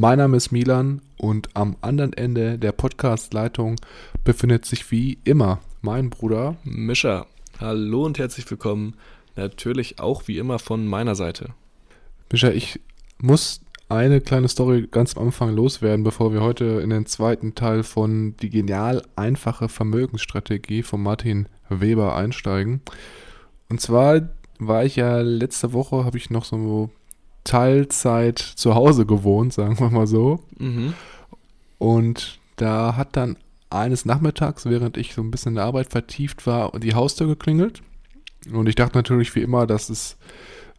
Mein Name ist Milan und am anderen Ende der Podcast-Leitung befindet sich wie immer mein Bruder Mischa. Hallo und herzlich willkommen. Natürlich auch wie immer von meiner Seite. Mischa, ich muss eine kleine Story ganz am Anfang loswerden, bevor wir heute in den zweiten Teil von Die genial einfache Vermögensstrategie von Martin Weber einsteigen. Und zwar war ich ja letzte Woche, habe ich noch so Teilzeit zu Hause gewohnt, sagen wir mal so. Mhm. Und da hat dann eines Nachmittags, während ich so ein bisschen in der Arbeit vertieft war, die Haustür geklingelt. Und ich dachte natürlich wie immer, dass es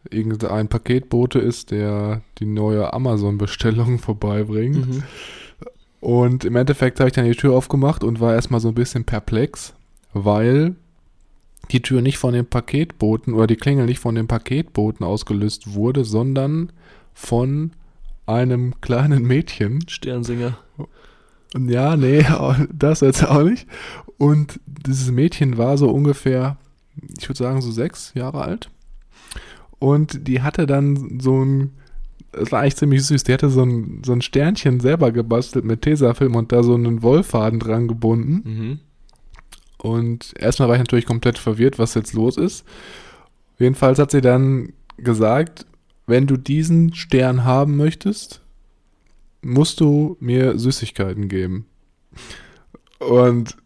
irgendein Paketbote ist, der die neue Amazon-Bestellung vorbeibringt. Mhm. Und im Endeffekt habe ich dann die Tür aufgemacht und war erstmal so ein bisschen perplex, weil die Tür nicht von dem Paketboten oder die Klingel nicht von dem Paketboten ausgelöst wurde, sondern von einem kleinen Mädchen. Sternsinger. Und ja, nee, das jetzt auch nicht. Und dieses Mädchen war so ungefähr, ich würde sagen, so sechs Jahre alt. Und die hatte dann so ein, das war eigentlich ziemlich süß, die hatte so ein, so ein Sternchen selber gebastelt mit Tesafilm und da so einen Wollfaden dran gebunden. Mhm. Und erstmal war ich natürlich komplett verwirrt, was jetzt los ist. Jedenfalls hat sie dann gesagt, wenn du diesen Stern haben möchtest, musst du mir Süßigkeiten geben. Und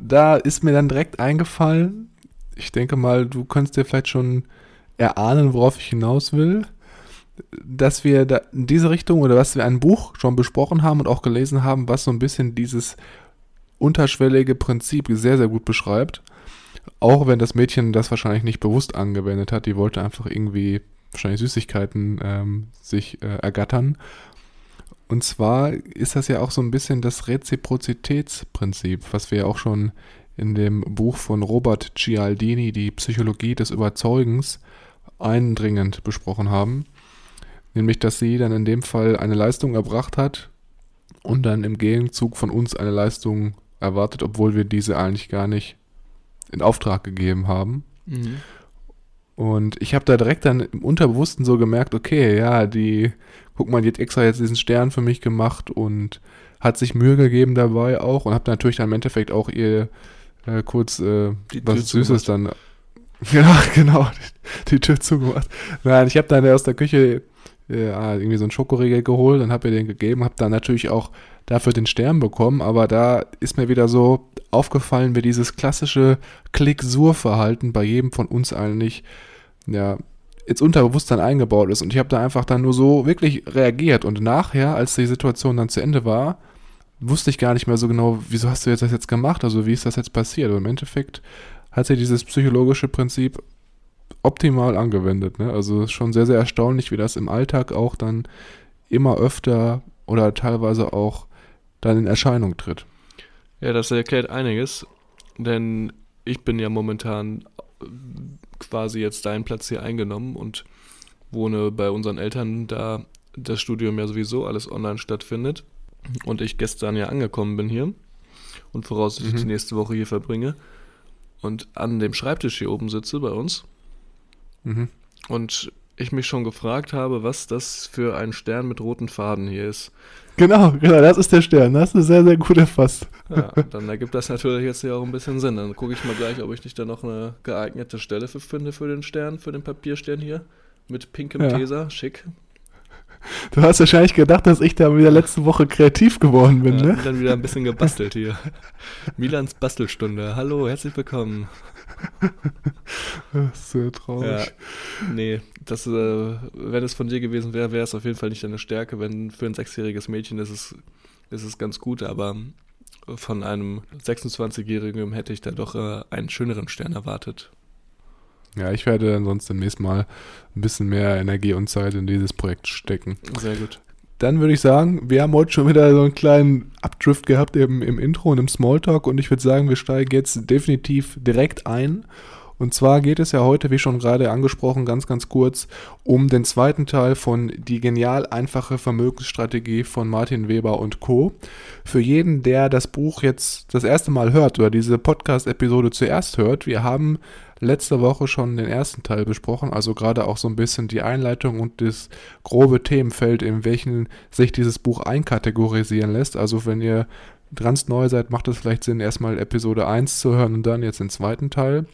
da ist mir dann direkt eingefallen, ich denke mal, du könntest dir vielleicht schon erahnen, worauf ich hinaus will, dass wir da in diese Richtung oder was wir ein Buch schon besprochen haben und auch gelesen haben, was so ein bisschen dieses unterschwellige Prinzip sehr, sehr gut beschreibt. Auch wenn das Mädchen das wahrscheinlich nicht bewusst angewendet hat. Die wollte einfach irgendwie wahrscheinlich Süßigkeiten ähm, sich äh, ergattern. Und zwar ist das ja auch so ein bisschen das Reziprozitätsprinzip, was wir ja auch schon in dem Buch von Robert Cialdini, die Psychologie des Überzeugens, eindringend besprochen haben. Nämlich, dass sie dann in dem Fall eine Leistung erbracht hat und dann im Gegenzug von uns eine Leistung erwartet, obwohl wir diese eigentlich gar nicht in Auftrag gegeben haben. Mhm. Und ich habe da direkt dann im Unterbewussten so gemerkt, okay, ja, die, guck mal, die hat extra jetzt diesen Stern für mich gemacht und hat sich Mühe gegeben dabei auch und habe natürlich dann im Endeffekt auch ihr äh, kurz äh, was Süßes dann. Ja, genau, die, die Tür zugemacht. Nein, ich habe dann aus der Küche ja, irgendwie so einen Schokoriegel geholt und habe ihr den gegeben, habe dann natürlich auch dafür den Stern bekommen, aber da ist mir wieder so aufgefallen, wie dieses klassische Klick-Sur-Verhalten bei jedem von uns eigentlich, ja, ins Unterbewusstsein eingebaut ist. Und ich habe da einfach dann nur so wirklich reagiert. Und nachher, als die Situation dann zu Ende war, wusste ich gar nicht mehr so genau, wieso hast du jetzt das jetzt gemacht? Also wie ist das jetzt passiert? Und im Endeffekt hat sie dieses psychologische Prinzip optimal angewendet. Ne? Also schon sehr, sehr erstaunlich, wie das im Alltag auch dann immer öfter oder teilweise auch dann in Erscheinung tritt. Ja, das erklärt einiges, denn ich bin ja momentan quasi jetzt deinen Platz hier eingenommen und wohne bei unseren Eltern, da das Studium ja sowieso alles online stattfindet und ich gestern ja angekommen bin hier und voraussichtlich mhm. die nächste Woche hier verbringe und an dem Schreibtisch hier oben sitze bei uns mhm. und ich mich schon gefragt habe, was das für ein Stern mit roten Faden hier ist. Genau, genau, das ist der Stern. Das du sehr, sehr gut erfasst. Ja, dann ergibt das natürlich jetzt ja auch ein bisschen Sinn. Dann gucke ich mal gleich, ob ich nicht da noch eine geeignete Stelle für finde für den Stern, für den Papierstern hier. Mit pinkem ja. Tesa, schick. Du hast wahrscheinlich gedacht, dass ich da wieder letzte Woche kreativ geworden bin, ja, ne? Dann wieder ein bisschen gebastelt hier. Milans Bastelstunde. Hallo, herzlich willkommen. So traurig. Ja, nee, das, äh, wenn es von dir gewesen wäre, wäre es auf jeden Fall nicht deine Stärke. Wenn für ein sechsjähriges Mädchen ist es, ist es ganz gut, aber von einem 26-Jährigen hätte ich da doch äh, einen schöneren Stern erwartet. Ja, ich werde dann sonst demnächst mal ein bisschen mehr Energie und Zeit in dieses Projekt stecken. Sehr gut. Dann würde ich sagen, wir haben heute schon wieder so einen kleinen Abdrift gehabt eben im Intro und im Smalltalk und ich würde sagen, wir steigen jetzt definitiv direkt ein. Und zwar geht es ja heute, wie schon gerade angesprochen, ganz, ganz kurz um den zweiten Teil von Die genial einfache Vermögensstrategie von Martin Weber und Co. Für jeden, der das Buch jetzt das erste Mal hört oder diese Podcast-Episode zuerst hört, wir haben letzte Woche schon den ersten Teil besprochen, also gerade auch so ein bisschen die Einleitung und das grobe Themenfeld, in welchen sich dieses Buch einkategorisieren lässt. Also wenn ihr ganz neu seid, macht es vielleicht Sinn, erstmal Episode 1 zu hören und dann jetzt den zweiten Teil.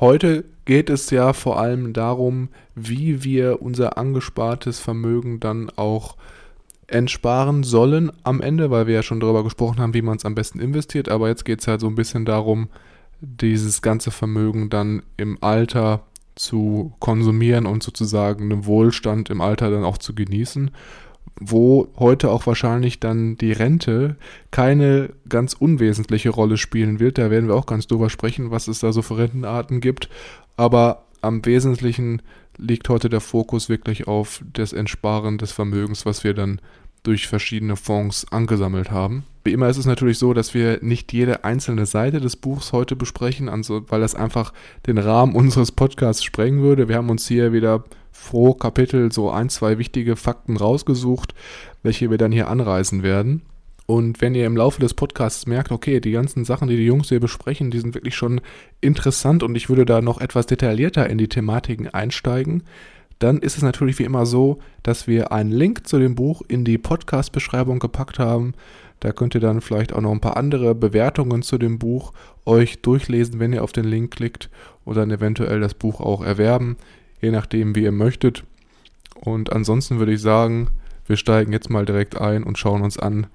Heute geht es ja vor allem darum, wie wir unser angespartes Vermögen dann auch entsparen sollen am Ende, weil wir ja schon darüber gesprochen haben, wie man es am besten investiert. Aber jetzt geht es halt so ein bisschen darum, dieses ganze Vermögen dann im Alter zu konsumieren und sozusagen einen Wohlstand im Alter dann auch zu genießen, wo heute auch wahrscheinlich dann die Rente keine ganz unwesentliche Rolle spielen wird. Da werden wir auch ganz drüber sprechen, was es da so für Rentenarten gibt. Aber am Wesentlichen liegt heute der Fokus wirklich auf das Entsparen des Vermögens, was wir dann durch verschiedene Fonds angesammelt haben. Wie immer ist es natürlich so, dass wir nicht jede einzelne Seite des Buchs heute besprechen, also, weil das einfach den Rahmen unseres Podcasts sprengen würde. Wir haben uns hier wieder pro Kapitel so ein, zwei wichtige Fakten rausgesucht, welche wir dann hier anreißen werden. Und wenn ihr im Laufe des Podcasts merkt, okay, die ganzen Sachen, die die Jungs hier besprechen, die sind wirklich schon interessant und ich würde da noch etwas detaillierter in die Thematiken einsteigen, dann ist es natürlich wie immer so, dass wir einen Link zu dem Buch in die Podcast-Beschreibung gepackt haben. Da könnt ihr dann vielleicht auch noch ein paar andere Bewertungen zu dem Buch euch durchlesen, wenn ihr auf den Link klickt und dann eventuell das Buch auch erwerben, je nachdem, wie ihr möchtet. Und ansonsten würde ich sagen, wir steigen jetzt mal direkt ein und schauen uns an,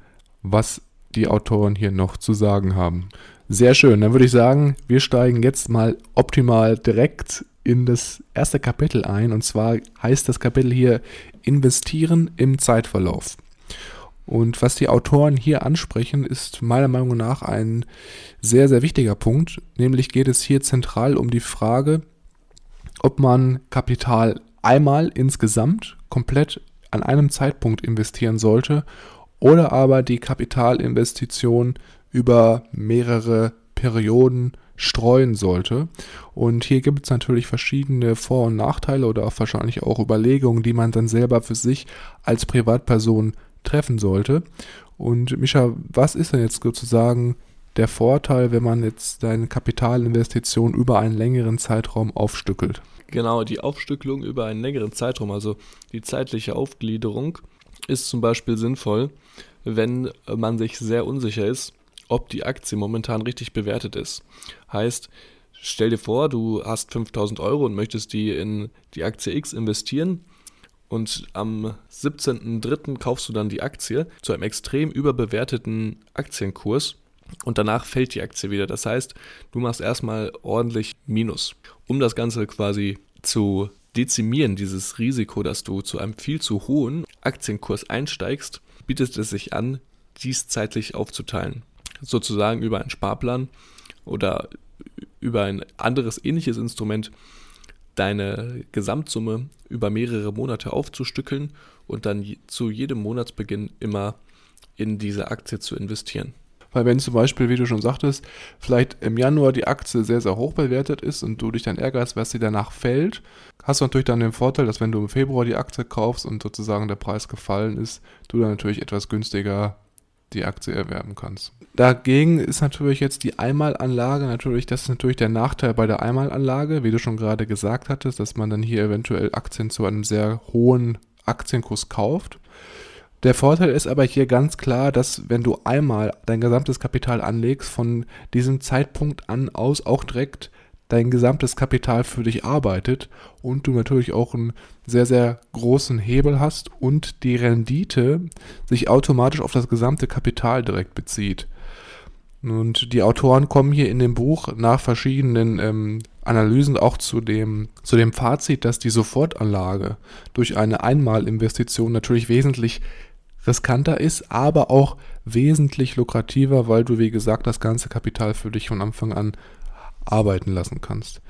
was die Autoren hier noch zu sagen haben. Sehr schön, dann würde ich sagen, wir steigen jetzt mal optimal direkt in das erste Kapitel ein. Und zwar heißt das Kapitel hier Investieren im Zeitverlauf. Und was die Autoren hier ansprechen, ist meiner Meinung nach ein sehr, sehr wichtiger Punkt. Nämlich geht es hier zentral um die Frage, ob man Kapital einmal insgesamt komplett an einem Zeitpunkt investieren sollte oder aber die Kapitalinvestition über mehrere Perioden streuen sollte. Und hier gibt es natürlich verschiedene Vor- und Nachteile oder auch wahrscheinlich auch Überlegungen, die man dann selber für sich als Privatperson treffen sollte. Und Mischa, was ist denn jetzt sozusagen der Vorteil, wenn man jetzt seine Kapitalinvestition über einen längeren Zeitraum aufstückelt? Genau, die Aufstückelung über einen längeren Zeitraum, also die zeitliche Aufgliederung, ist zum Beispiel sinnvoll, wenn man sich sehr unsicher ist, ob die Aktie momentan richtig bewertet ist. Heißt, stell dir vor, du hast 5000 Euro und möchtest die in die Aktie X investieren und am 17.03. kaufst du dann die Aktie zu einem extrem überbewerteten Aktienkurs und danach fällt die Aktie wieder. Das heißt, du machst erstmal ordentlich Minus. Um das Ganze quasi zu dezimieren, dieses Risiko, dass du zu einem viel zu hohen Aktienkurs einsteigst, bietet es sich an, dies zeitlich aufzuteilen sozusagen über einen Sparplan oder über ein anderes ähnliches Instrument deine Gesamtsumme über mehrere Monate aufzustückeln und dann zu jedem Monatsbeginn immer in diese Aktie zu investieren. Weil wenn zum Beispiel, wie du schon sagtest, vielleicht im Januar die Aktie sehr, sehr hoch bewertet ist und du dich dann ärgerst, was sie danach fällt, hast du natürlich dann den Vorteil, dass wenn du im Februar die Aktie kaufst und sozusagen der Preis gefallen ist, du dann natürlich etwas günstiger die Aktie erwerben kannst. Dagegen ist natürlich jetzt die Einmalanlage natürlich, das ist natürlich der Nachteil bei der Einmalanlage, wie du schon gerade gesagt hattest, dass man dann hier eventuell Aktien zu einem sehr hohen Aktienkurs kauft. Der Vorteil ist aber hier ganz klar, dass wenn du einmal dein gesamtes Kapital anlegst, von diesem Zeitpunkt an aus auch direkt dein gesamtes Kapital für dich arbeitet und du natürlich auch einen sehr, sehr großen Hebel hast und die Rendite sich automatisch auf das gesamte Kapital direkt bezieht. Und die Autoren kommen hier in dem Buch nach verschiedenen ähm, Analysen auch zu dem, zu dem Fazit, dass die Sofortanlage durch eine Einmalinvestition natürlich wesentlich riskanter ist, aber auch wesentlich lukrativer, weil du, wie gesagt, das ganze Kapital für dich von Anfang an arbeiten lassen kannst.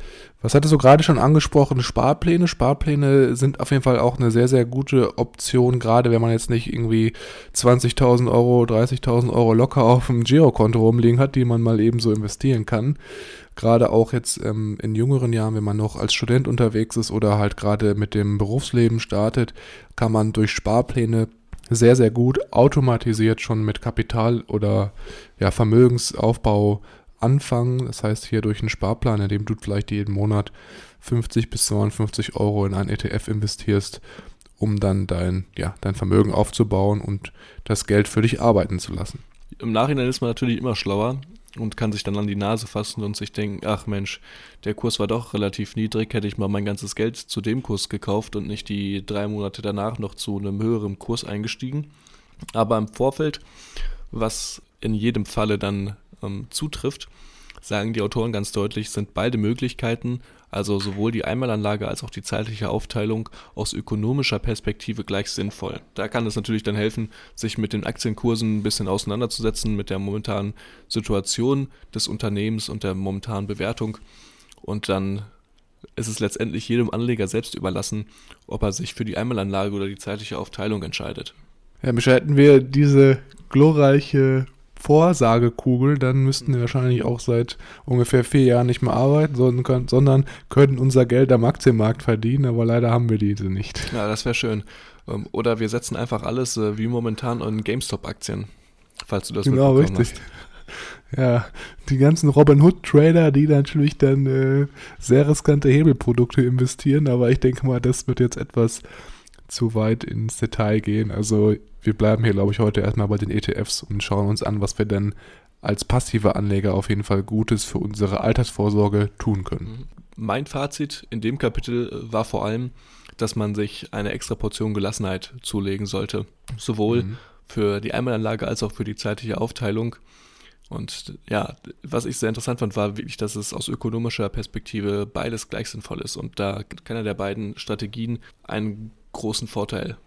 Was hattest du gerade schon angesprochen? Sparpläne. Sparpläne sind auf jeden Fall auch eine sehr, sehr gute Option, gerade wenn man jetzt nicht irgendwie 20.000 Euro, 30.000 Euro locker auf dem Girokonto rumliegen hat, die man mal eben so investieren kann. Gerade auch jetzt ähm, in jüngeren Jahren, wenn man noch als Student unterwegs ist oder halt gerade mit dem Berufsleben startet, kann man durch Sparpläne sehr, sehr gut automatisiert schon mit Kapital oder ja, Vermögensaufbau anfangen. Das heißt, hier durch einen Sparplan, in dem du vielleicht jeden Monat 50 bis 52 Euro in einen ETF investierst, um dann dein, ja, dein Vermögen aufzubauen und das Geld für dich arbeiten zu lassen. Im Nachhinein ist man natürlich immer schlauer und kann sich dann an die Nase fassen und sich denken, ach Mensch, der Kurs war doch relativ niedrig, hätte ich mal mein ganzes Geld zu dem Kurs gekauft und nicht die drei Monate danach noch zu einem höheren Kurs eingestiegen. Aber im Vorfeld, was in jedem Falle dann ähm, zutrifft, sagen die Autoren ganz deutlich, sind beide Möglichkeiten, also sowohl die Einmalanlage als auch die zeitliche Aufteilung aus ökonomischer Perspektive gleich sinnvoll. Da kann es natürlich dann helfen, sich mit den Aktienkursen ein bisschen auseinanderzusetzen, mit der momentanen Situation des Unternehmens und der momentanen Bewertung. Und dann ist es letztendlich jedem Anleger selbst überlassen, ob er sich für die Einmalanlage oder die zeitliche Aufteilung entscheidet. Ja, Micha, hätten wir diese glorreiche Vorsagekugel, dann müssten wir wahrscheinlich auch seit ungefähr vier Jahren nicht mehr arbeiten, sondern, sondern könnten unser Geld am Aktienmarkt verdienen, aber leider haben wir diese nicht. Ja, das wäre schön. Ähm, oder wir setzen einfach alles äh, wie momentan in GameStop-Aktien, falls du das Genau, richtig. Hast. Ja, die ganzen Robin Hood-Trader, die natürlich dann äh, sehr riskante Hebelprodukte investieren, aber ich denke mal, das wird jetzt etwas zu weit ins Detail gehen. Also wir bleiben hier, glaube ich, heute erstmal bei den ETFs und schauen uns an, was wir denn als passive Anleger auf jeden Fall Gutes für unsere Altersvorsorge tun können. Mein Fazit in dem Kapitel äh, war vor allem, dass man sich eine extra Portion Gelassenheit zulegen sollte. Sowohl mhm. für die Einmalanlage als auch für die zeitliche Aufteilung. Und ja, was ich sehr interessant fand, war wirklich, dass es aus ökonomischer Perspektive beides gleich sinnvoll ist und da keiner der beiden Strategien einen großen Vorteil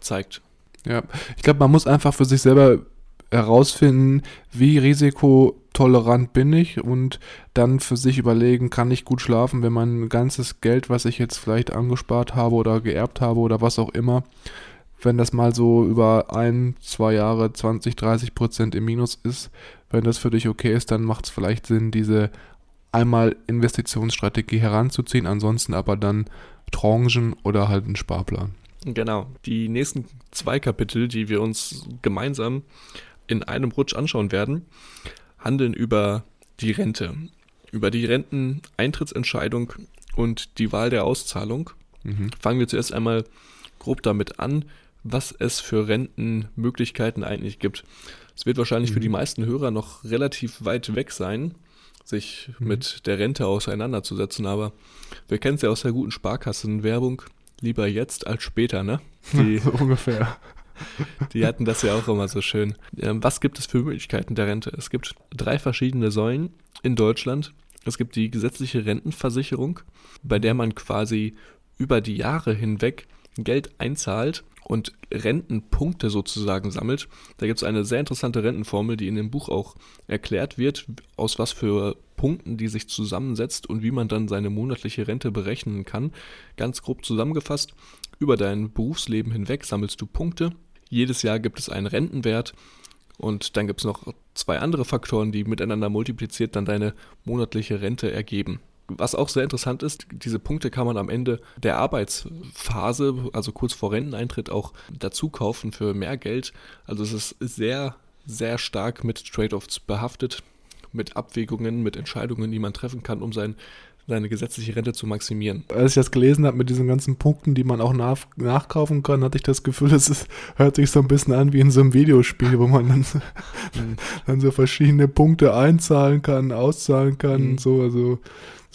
zeigt. Ja, ich glaube, man muss einfach für sich selber herausfinden, wie risikotolerant bin ich und dann für sich überlegen, kann ich gut schlafen, wenn mein ganzes Geld, was ich jetzt vielleicht angespart habe oder geerbt habe oder was auch immer, wenn das mal so über ein, zwei Jahre 20, 30 Prozent im Minus ist, wenn das für dich okay ist, dann macht es vielleicht Sinn, diese einmal Investitionsstrategie heranzuziehen, ansonsten aber dann Tranchen oder halt einen Sparplan. Genau. Die nächsten zwei Kapitel, die wir uns gemeinsam in einem Rutsch anschauen werden, handeln über die Rente, über die Renteneintrittsentscheidung und die Wahl der Auszahlung. Mhm. Fangen wir zuerst einmal grob damit an, was es für Rentenmöglichkeiten eigentlich gibt. Es wird wahrscheinlich mhm. für die meisten Hörer noch relativ weit weg sein, sich mhm. mit der Rente auseinanderzusetzen, aber wir kennen es ja aus der guten Sparkassenwerbung lieber jetzt als später, ne? Die, so ungefähr. Die hatten das ja auch immer so schön. Ähm, was gibt es für Möglichkeiten der Rente? Es gibt drei verschiedene Säulen in Deutschland. Es gibt die gesetzliche Rentenversicherung, bei der man quasi über die Jahre hinweg Geld einzahlt und Rentenpunkte sozusagen sammelt. Da gibt es eine sehr interessante Rentenformel, die in dem Buch auch erklärt wird, aus was für Punkten die sich zusammensetzt und wie man dann seine monatliche Rente berechnen kann. Ganz grob zusammengefasst, über dein Berufsleben hinweg sammelst du Punkte. Jedes Jahr gibt es einen Rentenwert und dann gibt es noch zwei andere Faktoren, die miteinander multipliziert dann deine monatliche Rente ergeben. Was auch sehr interessant ist, diese Punkte kann man am Ende der Arbeitsphase, also kurz vor Renteneintritt, auch dazu kaufen für mehr Geld. Also es ist sehr, sehr stark mit Trade-offs behaftet, mit Abwägungen, mit Entscheidungen, die man treffen kann, um sein, seine gesetzliche Rente zu maximieren. Als ich das gelesen habe mit diesen ganzen Punkten, die man auch nach, nachkaufen kann, hatte ich das Gefühl, es ist, hört sich so ein bisschen an wie in so einem Videospiel, wo man dann, so, mhm. dann so verschiedene Punkte einzahlen kann, auszahlen kann, mhm. so, also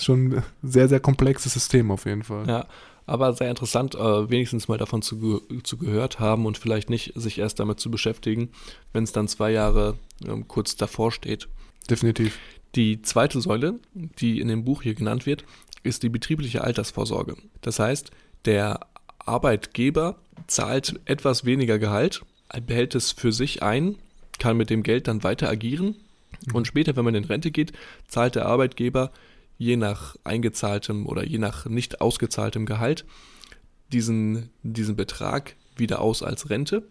schon ein sehr, sehr komplexes System auf jeden Fall. Ja, aber sehr interessant, äh, wenigstens mal davon zu, ge zu gehört haben und vielleicht nicht sich erst damit zu beschäftigen, wenn es dann zwei Jahre ähm, kurz davor steht. Definitiv. Die zweite Säule, die in dem Buch hier genannt wird, ist die betriebliche Altersvorsorge. Das heißt, der Arbeitgeber zahlt etwas weniger Gehalt, behält es für sich ein, kann mit dem Geld dann weiter agieren und später, wenn man in Rente geht, zahlt der Arbeitgeber je nach eingezahltem oder je nach nicht ausgezahltem Gehalt diesen, diesen Betrag wieder aus als Rente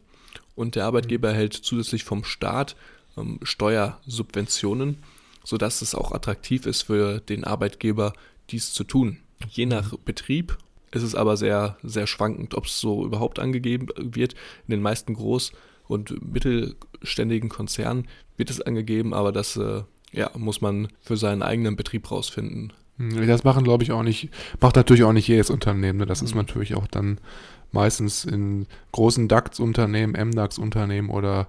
und der Arbeitgeber erhält zusätzlich vom Staat ähm, Steuersubventionen, sodass es auch attraktiv ist für den Arbeitgeber, dies zu tun. Je nach Betrieb ist es aber sehr, sehr schwankend, ob es so überhaupt angegeben wird. In den meisten groß- und mittelständigen Konzernen wird es angegeben, aber das äh, ja, muss man für seinen eigenen Betrieb rausfinden. Hm, das machen, glaube ich, auch nicht, macht natürlich auch nicht jedes Unternehmen. Ne? Das ist Mhm. natürlich auch dann meistens in großen DAX-Unternehmen, MDAX-Unternehmen oder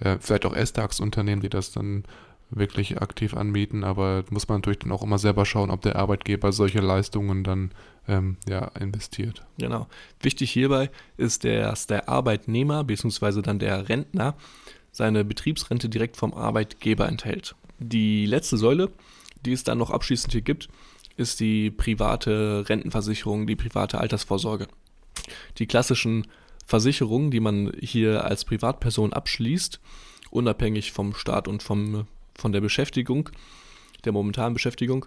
äh, vielleicht auch SDAX-Unternehmen, die das dann wirklich aktiv anbieten. Aber muss man natürlich dann auch immer selber schauen, ob der Arbeitgeber solche Leistungen dann ähm, ja, investiert. Genau. Wichtig hierbei ist, dass der Arbeitnehmer bzw. dann der Rentner seine Betriebsrente direkt vom Arbeitgeber enthält. Die letzte Säule, die es dann noch abschließend hier gibt, ist die private Rentenversicherung, die private Altersvorsorge. Die klassischen Versicherungen, die man hier als Privatperson abschließt, unabhängig vom Staat und vom, von der Beschäftigung, der momentanen Beschäftigung,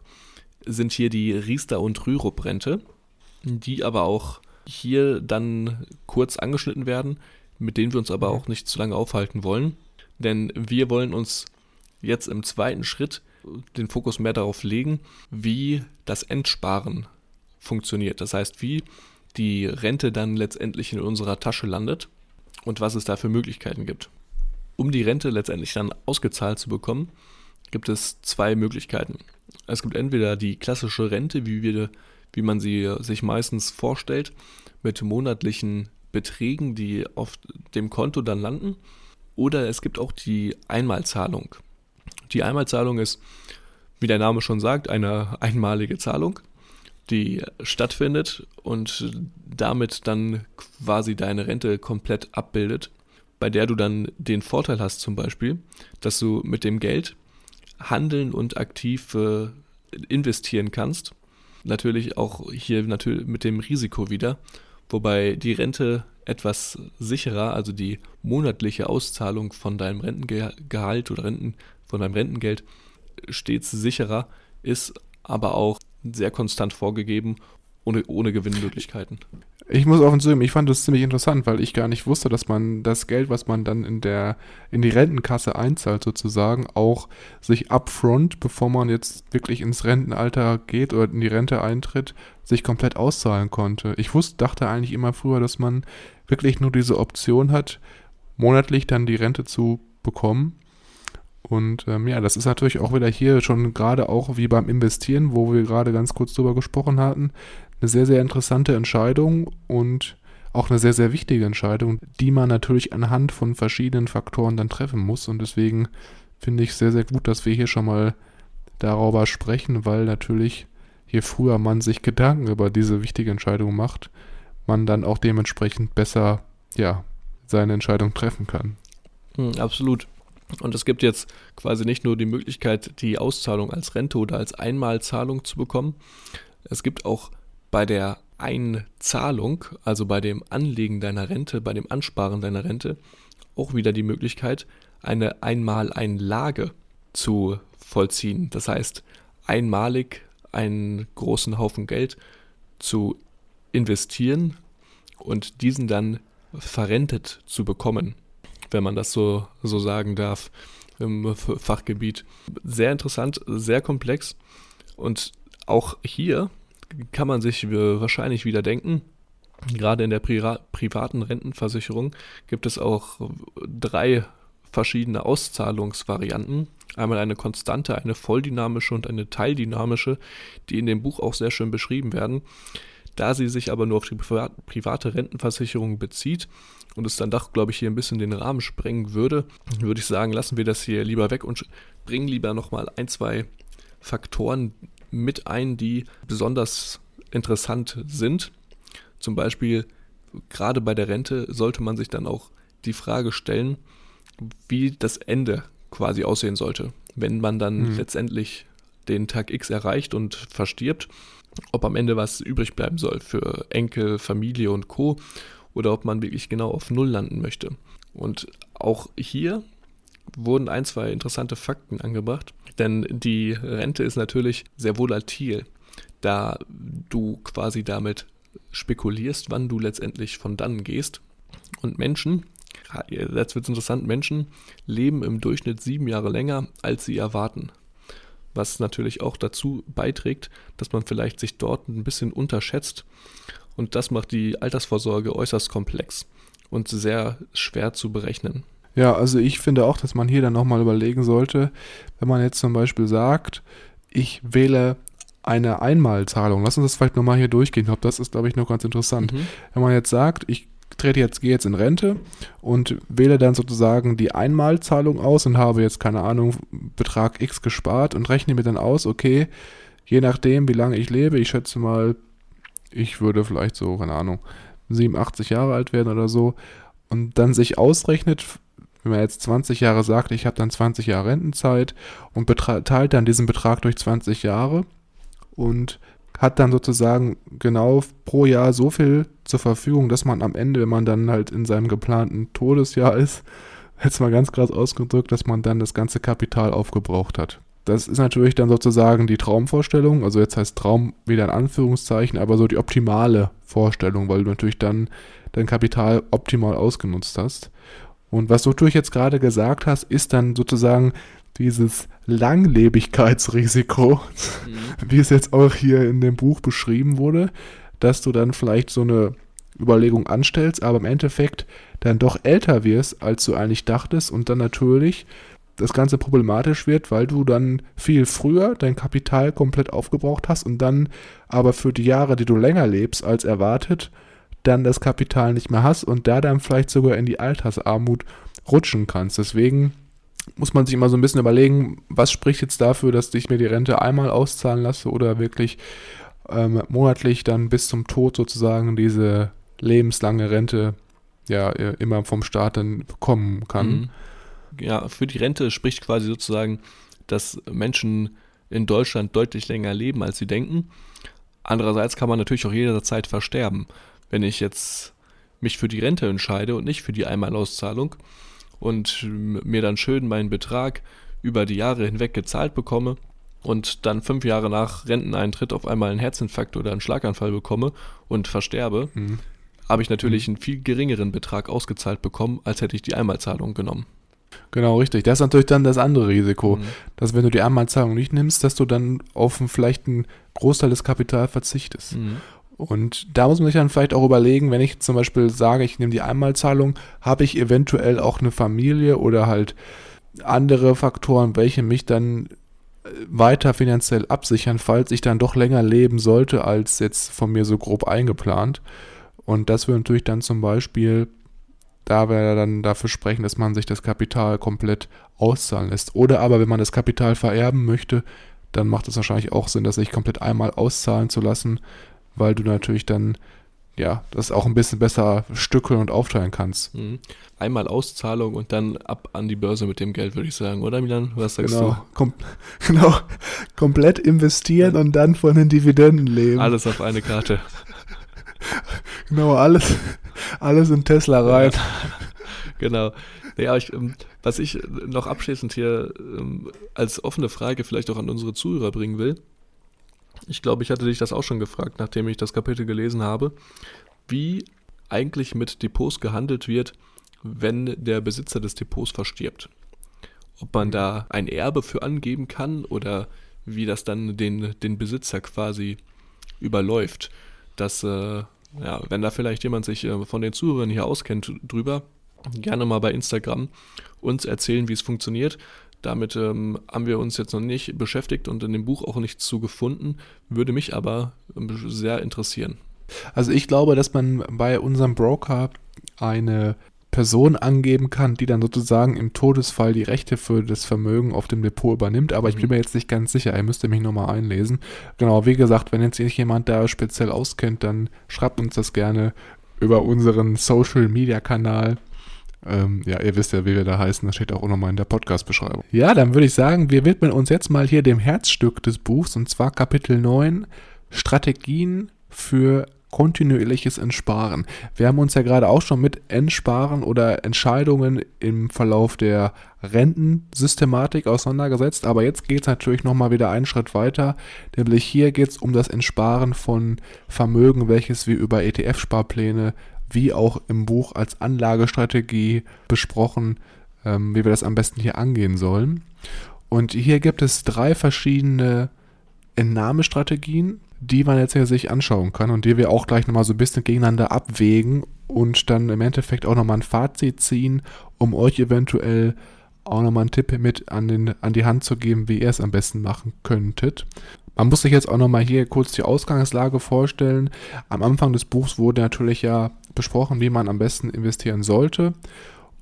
sind hier die Riester- und Rürup-Rente, die aber auch hier dann kurz angeschnitten werden, mit denen wir uns aber auch nicht zu lange aufhalten wollen. Denn wir wollen uns jetzt im zweiten Schritt den Fokus mehr darauf legen, wie das Entsparen funktioniert. Das heißt, wie die Rente dann letztendlich in unserer Tasche landet und was es da für Möglichkeiten gibt. Um die Rente letztendlich dann ausgezahlt zu bekommen, gibt es zwei Möglichkeiten. Es gibt entweder die klassische Rente, wie, wir, wie man sie sich meistens vorstellt, mit monatlichen Beträgen, die auf dem Konto dann landen. Oder es gibt auch die Einmalzahlung. Die Einmalzahlung ist, wie der Name schon sagt, eine einmalige Zahlung, die stattfindet und damit dann quasi deine Rente komplett abbildet, bei der du dann den Vorteil hast zum Beispiel, dass du mit dem Geld handeln und aktiv äh, investieren kannst. Natürlich auch hier natürlich mit dem Risiko wieder, wobei die Rente etwas sicherer, also die monatliche Auszahlung von deinem Rentengehalt oder Renten, von deinem Rentengeld stets sicherer ist, aber auch sehr konstant vorgegeben, ohne, ohne Gewinnmöglichkeiten. Ich muss offen zugeben, ich fand das ziemlich interessant, weil ich gar nicht wusste, dass man das Geld, was man dann in der in die Rentenkasse einzahlt sozusagen, auch sich upfront, bevor man jetzt wirklich ins Rentenalter geht oder in die Rente eintritt, sich komplett auszahlen konnte. Ich wusste, dachte eigentlich immer früher, dass man wirklich nur diese Option hat, monatlich dann die Rente zu bekommen. Und ähm, ja, das ist natürlich auch wieder hier schon gerade auch wie beim Investieren, wo wir gerade ganz kurz drüber gesprochen hatten, eine sehr, sehr interessante Entscheidung und auch eine sehr, sehr wichtige Entscheidung, die man natürlich anhand von verschiedenen Faktoren dann treffen muss. Und deswegen finde ich sehr, sehr gut, dass wir hier schon mal darüber sprechen, weil natürlich je früher man sich Gedanken über diese wichtige Entscheidung macht, man dann auch dementsprechend besser, ja, seine Entscheidung treffen kann. Hm, absolut. Und es gibt jetzt quasi nicht nur die Möglichkeit, die Auszahlung als Rente oder als Einmalzahlung zu bekommen. Es gibt auch bei der Einzahlung, also bei dem Anlegen deiner Rente, bei dem Ansparen deiner Rente, auch wieder die Möglichkeit, eine Einmaleinlage zu vollziehen. Das heißt, einmalig einen großen Haufen Geld zu investieren und diesen dann verrentet zu bekommen, wenn man das so, so sagen darf im Fachgebiet. Sehr interessant, sehr komplex und auch hier kann man sich wahrscheinlich wieder denken, gerade in der Pri privaten Rentenversicherung gibt es auch drei verschiedene Auszahlungsvarianten. Einmal eine konstante, eine volldynamische und eine teildynamische, die in dem Buch auch sehr schön beschrieben werden. Da sie sich aber nur auf die private Rentenversicherung bezieht und es dann doch, glaube ich, hier ein bisschen den Rahmen sprengen würde, würde ich sagen, lassen wir das hier lieber weg und bringen lieber nochmal ein, zwei Faktoren mit ein, die besonders interessant sind. Zum Beispiel, gerade bei der Rente sollte man sich dann auch die Frage stellen, wie das Ende quasi aussehen sollte, wenn man dann hm. letztendlich den Tag X erreicht und verstirbt, ob am Ende was übrig bleiben soll für Enkel, Familie und Co. oder ob man wirklich genau auf Null landen möchte. Und auch hier wurden ein, zwei interessante Fakten angebracht, denn die Rente ist natürlich sehr volatil, da du quasi damit spekulierst, wann du letztendlich von dann gehst. Und Menschen, jetzt wird es interessant, Menschen leben im Durchschnitt sieben Jahre länger, als sie erwarten. Was natürlich auch dazu beiträgt, dass man vielleicht sich dort ein bisschen unterschätzt. Und das macht die Altersvorsorge äußerst komplex und sehr schwer zu berechnen. Ja, also ich finde auch, dass man hier dann nochmal überlegen sollte, wenn man jetzt zum Beispiel sagt, ich wähle eine Einmalzahlung. Lass uns das vielleicht nochmal hier durchgehen. Ich glaube, das ist, glaube ich, noch ganz interessant. Mhm. Wenn man jetzt sagt, ich trete jetzt, gehe jetzt in Rente und wähle dann sozusagen die Einmalzahlung aus und habe jetzt, keine Ahnung, Betrag X gespart und rechne mir dann aus, okay, je nachdem, wie lange ich lebe, ich schätze mal, ich würde vielleicht so, keine Ahnung, 87 Jahre alt werden oder so und dann sich ausrechnet, wenn man jetzt 20 Jahre sagt, ich habe dann 20 Jahre Rentenzeit und teilt dann diesen Betrag durch 20 Jahre und hat dann sozusagen genau pro Jahr so viel zur Verfügung, dass man am Ende, wenn man dann halt in seinem geplanten Todesjahr ist, jetzt mal ganz krass ausgedrückt, dass man dann das ganze Kapital aufgebraucht hat. Das ist natürlich dann sozusagen die Traumvorstellung, also jetzt heißt Traum wieder in Anführungszeichen, aber so die optimale Vorstellung, weil du natürlich dann dein Kapital optimal ausgenutzt hast. Und was du natürlich jetzt gerade gesagt hast, ist dann sozusagen dieses Langlebigkeitsrisiko, mhm. wie es jetzt auch hier in dem Buch beschrieben wurde, dass du dann vielleicht so eine Überlegung anstellst, aber im Endeffekt dann doch älter wirst, als du eigentlich dachtest und dann natürlich das Ganze problematisch wird, weil du dann viel früher dein Kapital komplett aufgebraucht hast und dann aber für die Jahre, die du länger lebst als erwartet, dann das Kapital nicht mehr hast und da dann vielleicht sogar in die Altersarmut rutschen kannst. Deswegen muss man sich immer so ein bisschen überlegen, was spricht jetzt dafür, dass ich mir die Rente einmal auszahlen lasse oder wirklich ähm, monatlich dann bis zum Tod sozusagen diese lebenslange Rente ja äh, immer vom Staat dann bekommen kann. Mhm. Ja, für die Rente spricht quasi sozusagen, dass Menschen in Deutschland deutlich länger leben, als sie denken. Andererseits kann man natürlich auch jederzeit versterben. Wenn ich jetzt mich für die Rente entscheide und nicht für die Einmalauszahlung, und mir dann schön meinen Betrag über die Jahre hinweg gezahlt bekomme und dann fünf Jahre nach Renteneintritt auf einmal einen Herzinfarkt oder einen Schlaganfall bekomme und versterbe, mhm. habe ich natürlich einen viel geringeren Betrag ausgezahlt bekommen, als hätte ich die Einmalzahlung genommen. Genau, richtig. Das ist natürlich dann das andere Risiko, mhm. dass wenn du die Einmalzahlung nicht nimmst, dass du dann auf vielleicht einen Großteil des Kapitals verzichtest. Mhm. Und da muss man sich dann vielleicht auch überlegen, wenn ich zum Beispiel sage, ich nehme die Einmalzahlung, habe ich eventuell auch eine Familie oder halt andere Faktoren, welche mich dann äh, weiter finanziell absichern, falls ich dann doch länger leben sollte, als jetzt von mir so grob eingeplant. Und das würde natürlich dann zum Beispiel, da wäre dann dafür sprechen, dass man sich das Kapital komplett auszahlen lässt. Oder aber, wenn man das Kapital vererben möchte, dann macht es wahrscheinlich auch Sinn, das sich komplett einmal auszahlen zu lassen, weil du natürlich dann ja, das auch ein bisschen besser stückeln und aufteilen kannst. Mhm. Einmal Auszahlung und dann ab an die Börse mit dem Geld, würde ich sagen, oder Milan? Was sagst genau. du? Kom genau, komplett investieren ja. und dann von den Dividenden leben. Alles auf eine Karte. genau, alles, alles in Tesla rein. Genau. Ja, ich, ähm, was ich noch abschließend hier ähm, als offene Frage vielleicht auch an unsere Zuhörer bringen will, ich glaube, ich hatte dich das auch schon gefragt, nachdem ich das Kapitel gelesen habe, wie eigentlich mit Depots gehandelt wird, wenn der Besitzer des Depots verstirbt. Ob man da ein Erbe für angeben kann oder wie das dann den, den Besitzer quasi überläuft. Dass, äh, ja, wenn da vielleicht jemand sich äh, von den Zuhörern hier auskennt drüber, gerne mal bei Instagram uns erzählen, wie es funktioniert. Damit ähm, haben wir uns jetzt noch nicht beschäftigt und in dem Buch auch nichts zu gefunden, würde mich aber ähm, sehr interessieren. Also ich glaube, dass man bei unserem Broker eine Person angeben kann, die dann sozusagen im Todesfall die Rechte für das Vermögen auf dem Depot übernimmt. Aber ich bin Mhm. mir jetzt nicht ganz sicher. Ihr müsst mich nochmal einlesen. Genau, wie gesagt, wenn jetzt nicht jemand da speziell auskennt, dann schreibt uns das gerne über unseren Social Media Kanal. Ähm, ja, ihr wisst ja, wie wir da heißen. Das steht auch nochmal in der Podcast-Beschreibung. Ja, dann würde ich sagen, wir widmen uns jetzt mal hier dem Herzstück des Buchs und zwar Kapitel 9 Strategien für kontinuierliches Entsparen. Wir haben uns ja gerade auch schon mit Entsparen oder Entscheidungen im Verlauf der Rentensystematik auseinandergesetzt, aber jetzt geht es natürlich nochmal wieder einen Schritt weiter, nämlich hier geht es um das Entsparen von Vermögen, welches wir über ETF-Sparpläne wie auch im Buch als Anlagestrategie besprochen, ähm, wie wir das am besten hier angehen sollen. Und hier gibt es drei verschiedene Entnahmestrategien, die man jetzt hier sich anschauen kann und die wir auch gleich nochmal so ein bisschen gegeneinander abwägen und dann im Endeffekt auch nochmal ein Fazit ziehen, um euch eventuell auch nochmal einen Tipp mit an, den, an die Hand zu geben, wie ihr es am besten machen könntet. Man muss sich jetzt auch nochmal hier kurz die Ausgangslage vorstellen. Am Anfang des Buchs wurde natürlich ja besprochen, wie man am besten investieren sollte.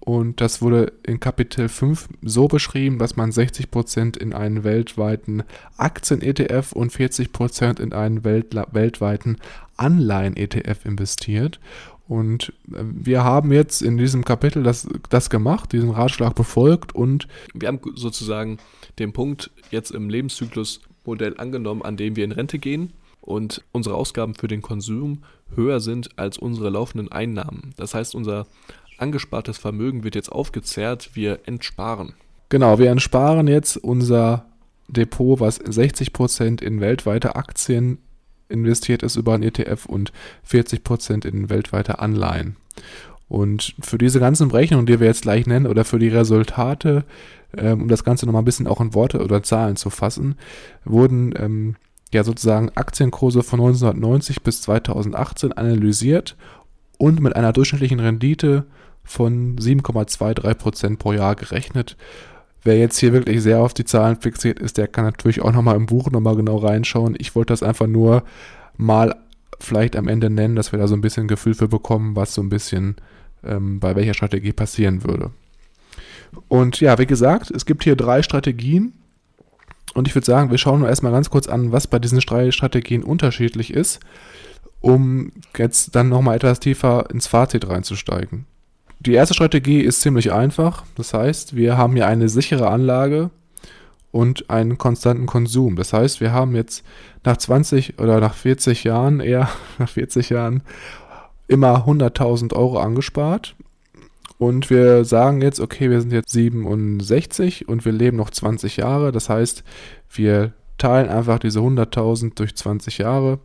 Und das wurde in Kapitel 5 so beschrieben, dass man 60% in einen weltweiten Aktien-ETF und 40% in einen Welt weltweiten Anleihen-ETF investiert. Und äh, wir haben jetzt in diesem Kapitel das, das gemacht, diesen Ratschlag befolgt und Wir haben sozusagen den Punkt jetzt im Lebenszyklusmodell angenommen, an dem wir in Rente gehen und unsere Ausgaben für den Konsum höher sind als unsere laufenden Einnahmen. Das heißt, unser angespartes Vermögen wird jetzt aufgezehrt, wir entsparen. Genau, wir entsparen jetzt unser Depot, was 60% in weltweite Aktien investiert ist über einen ETF und 40% in weltweite Anleihen. Und für diese ganzen Berechnungen, die wir jetzt gleich nennen, oder für die Resultate, ähm, um das Ganze nochmal ein bisschen auch in Worte oder Zahlen zu fassen, wurden ähm, ja sozusagen Aktienkurse von 1990 bis 2018 analysiert und mit einer durchschnittlichen Rendite von 7,23% pro Jahr gerechnet. Wer jetzt hier wirklich sehr auf die Zahlen fixiert ist, der kann natürlich auch nochmal im Buch nochmal genau reinschauen. Ich wollte das einfach nur mal vielleicht am Ende nennen, dass wir da so ein bisschen Gefühl für bekommen, was so ein bisschen ähm, bei welcher Strategie passieren würde. Und ja, wie gesagt, es gibt hier drei Strategien. Und ich würde sagen, wir schauen nur erstmal ganz kurz an, was bei diesen drei Strategien unterschiedlich ist, um jetzt dann nochmal etwas tiefer ins Fazit reinzusteigen. Die erste Strategie ist ziemlich einfach. Das heißt, wir haben hier eine sichere Anlage und einen konstanten Konsum. Das heißt, wir haben jetzt nach 20 oder nach 40 Jahren, eher nach 40 Jahren, immer 100.000 Euro angespart. Und wir sagen jetzt, okay, wir sind jetzt 67 und wir leben noch 20 Jahre. Das heißt, wir teilen einfach diese 100.000 durch 20 Jahre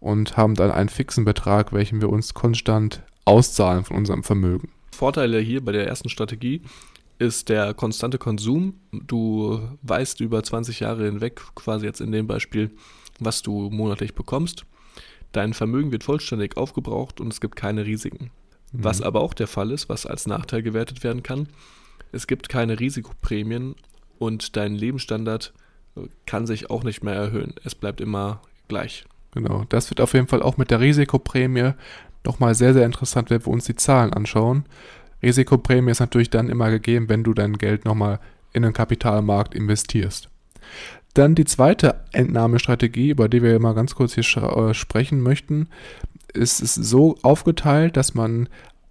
und haben dann einen fixen Betrag, welchen wir uns konstant auszahlen von unserem Vermögen. Vorteile hier bei der ersten Strategie ist der konstante Konsum. Du weißt über 20 Jahre hinweg, quasi jetzt in dem Beispiel, was du monatlich bekommst. Dein Vermögen wird vollständig aufgebraucht und es gibt keine Risiken. Was aber auch der Fall ist, was als Nachteil gewertet werden kann, es gibt keine Risikoprämien und dein Lebensstandard äh, kann sich auch nicht mehr erhöhen. Es bleibt immer gleich. Genau, das wird auf jeden Fall auch mit der Risikoprämie nochmal sehr, sehr interessant, wenn wir uns die Zahlen anschauen. Risikoprämie ist natürlich dann immer gegeben, wenn du dein Geld nochmal in den Kapitalmarkt investierst. Dann die zweite Entnahmestrategie, über die wir mal ganz kurz hier äh, sprechen möchten, ist es so aufgeteilt, dass man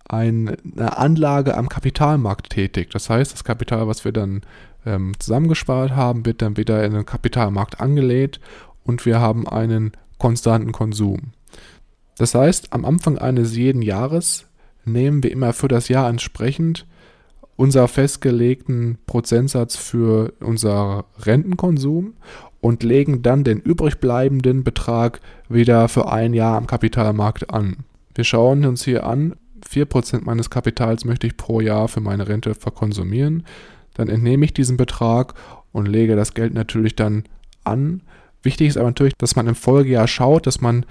eine Anlage am Kapitalmarkt tätigt. Das heißt, das Kapital, was wir dann ähm, zusammengespart haben, wird dann wieder in den Kapitalmarkt angelegt und wir haben einen konstanten Konsum. Das heißt, am Anfang eines jeden Jahres nehmen wir immer für das Jahr entsprechend unser festgelegten Prozentsatz für unser Rentenkonsum und legen dann den übrig bleibenden Betrag wieder für ein Jahr am Kapitalmarkt an. Wir schauen uns hier an, 4% meines Kapitals möchte ich pro Jahr für meine Rente verkonsumieren. Dann entnehme ich diesen Betrag und lege das Geld natürlich dann an. Wichtig ist aber natürlich, dass man im Folgejahr schaut, dass man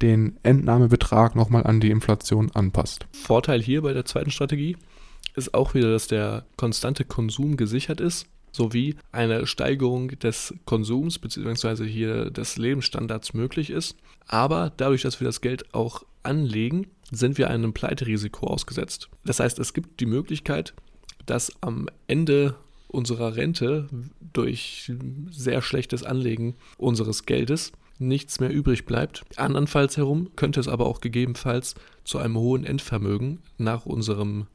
den Entnahmebetrag nochmal an die Inflation anpasst. Vorteil hier bei der zweiten Strategie ist auch wieder, dass der konstante Konsum gesichert ist, sowie eine Steigerung des Konsums bzw. hier des Lebensstandards möglich ist. Aber dadurch, dass wir das Geld auch anlegen, sind wir einem Pleiterisiko ausgesetzt. Das heißt, es gibt die Möglichkeit, dass am Ende unserer Rente durch sehr schlechtes Anlegen unseres Geldes nichts mehr übrig bleibt. Andernfalls herum könnte es aber auch gegebenenfalls zu einem hohen Endvermögen nach unserem